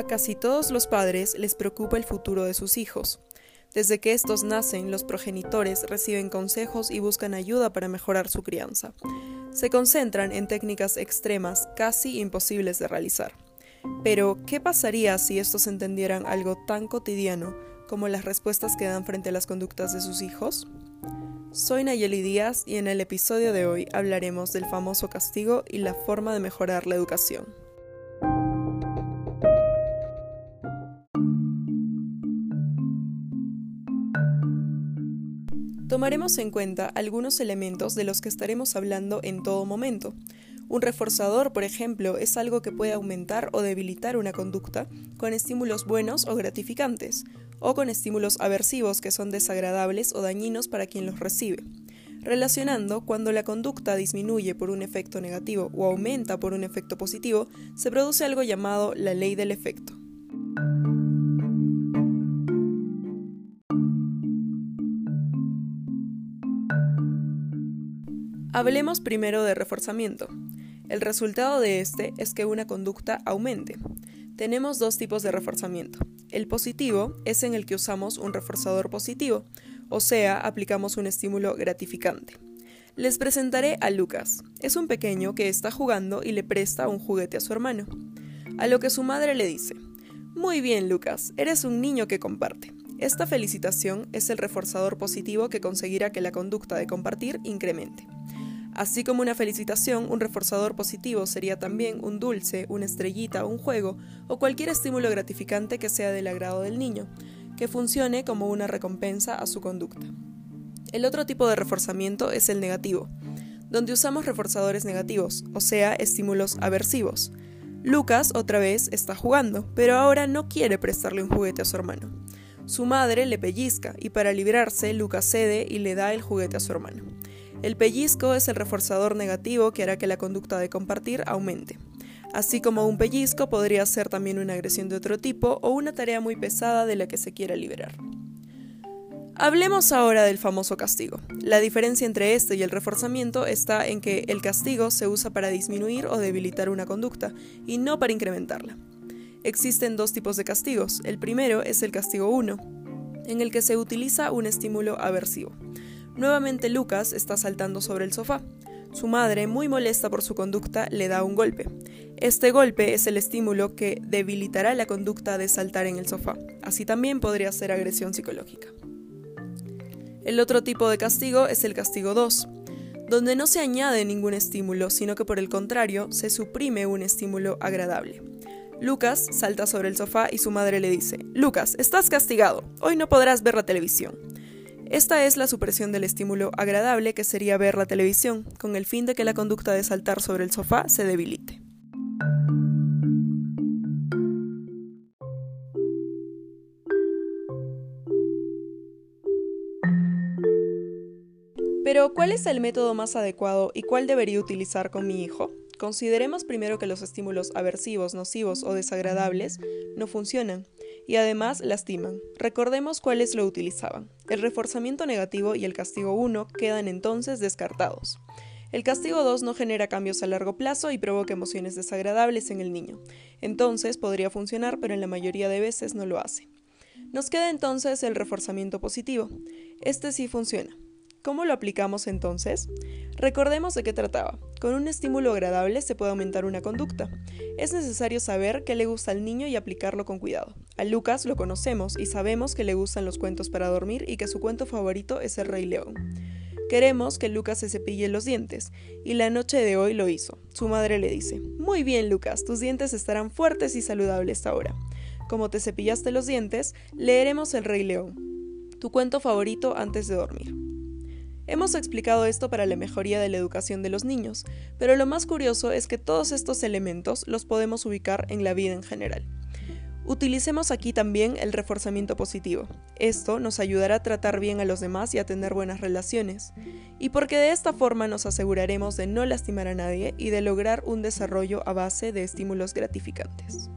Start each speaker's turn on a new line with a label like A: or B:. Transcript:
A: A casi todos los padres les preocupa el futuro de sus hijos. Desde que estos nacen, los progenitores reciben consejos y buscan ayuda para mejorar su crianza. Se concentran en técnicas extremas casi imposibles de realizar. Pero, ¿qué pasaría si estos entendieran algo tan cotidiano como las respuestas que dan frente a las conductas de sus hijos? Soy Nayeli Díaz y en el episodio de hoy hablaremos del famoso castigo y la forma de mejorar la educación. Tomaremos en cuenta algunos elementos de los que estaremos hablando en todo momento. Un reforzador, por ejemplo, es algo que puede aumentar o debilitar una conducta con estímulos buenos o gratificantes, o con estímulos aversivos que son desagradables o dañinos para quien los recibe. Relacionando, cuando la conducta disminuye por un efecto negativo o aumenta por un efecto positivo, se produce algo llamado la ley del efecto. Hablemos primero de reforzamiento. El resultado de este es que una conducta aumente. Tenemos dos tipos de reforzamiento. El positivo es en el que usamos un reforzador positivo, o sea, aplicamos un estímulo gratificante. Les presentaré a Lucas. Es un pequeño que está jugando y le presta un juguete a su hermano. A lo que su madre le dice, Muy bien, Lucas, eres un niño que comparte. Esta felicitación es el reforzador positivo que conseguirá que la conducta de compartir incremente. Así como una felicitación, un reforzador positivo sería también un dulce, una estrellita, un juego o cualquier estímulo gratificante que sea del agrado del niño, que funcione como una recompensa a su conducta. El otro tipo de reforzamiento es el negativo, donde usamos reforzadores negativos, o sea, estímulos aversivos. Lucas otra vez está jugando, pero ahora no quiere prestarle un juguete a su hermano. Su madre le pellizca y para librarse Lucas cede y le da el juguete a su hermano. El pellizco es el reforzador negativo que hará que la conducta de compartir aumente. Así como un pellizco podría ser también una agresión de otro tipo o una tarea muy pesada de la que se quiera liberar. Hablemos ahora del famoso castigo. La diferencia entre este y el reforzamiento está en que el castigo se usa para disminuir o debilitar una conducta y no para incrementarla. Existen dos tipos de castigos. El primero es el castigo 1, en el que se utiliza un estímulo aversivo. Nuevamente Lucas está saltando sobre el sofá. Su madre, muy molesta por su conducta, le da un golpe. Este golpe es el estímulo que debilitará la conducta de saltar en el sofá. Así también podría ser agresión psicológica. El otro tipo de castigo es el castigo 2, donde no se añade ningún estímulo, sino que por el contrario se suprime un estímulo agradable. Lucas salta sobre el sofá y su madre le dice, Lucas, estás castigado, hoy no podrás ver la televisión. Esta es la supresión del estímulo agradable que sería ver la televisión, con el fin de que la conducta de saltar sobre el sofá se debilite. Pero, ¿cuál es el método más adecuado y cuál debería utilizar con mi hijo? Consideremos primero que los estímulos aversivos, nocivos o desagradables no funcionan y además lastiman. Recordemos cuáles lo utilizaban. El reforzamiento negativo y el castigo 1 quedan entonces descartados. El castigo 2 no genera cambios a largo plazo y provoca emociones desagradables en el niño. Entonces podría funcionar, pero en la mayoría de veces no lo hace. Nos queda entonces el reforzamiento positivo. Este sí funciona. ¿Cómo lo aplicamos entonces? Recordemos de qué trataba. Con un estímulo agradable se puede aumentar una conducta. Es necesario saber qué le gusta al niño y aplicarlo con cuidado. A Lucas lo conocemos y sabemos que le gustan los cuentos para dormir y que su cuento favorito es El Rey León. Queremos que Lucas se cepille los dientes, y la noche de hoy lo hizo. Su madre le dice, Muy bien Lucas, tus dientes estarán fuertes y saludables ahora. Como te cepillaste los dientes, leeremos El Rey León, tu cuento favorito antes de dormir. Hemos explicado esto para la mejoría de la educación de los niños, pero lo más curioso es que todos estos elementos los podemos ubicar en la vida en general. Utilicemos aquí también el reforzamiento positivo. Esto nos ayudará a tratar bien a los demás y a tener buenas relaciones, y porque de esta forma nos aseguraremos de no lastimar a nadie y de lograr un desarrollo a base de estímulos gratificantes.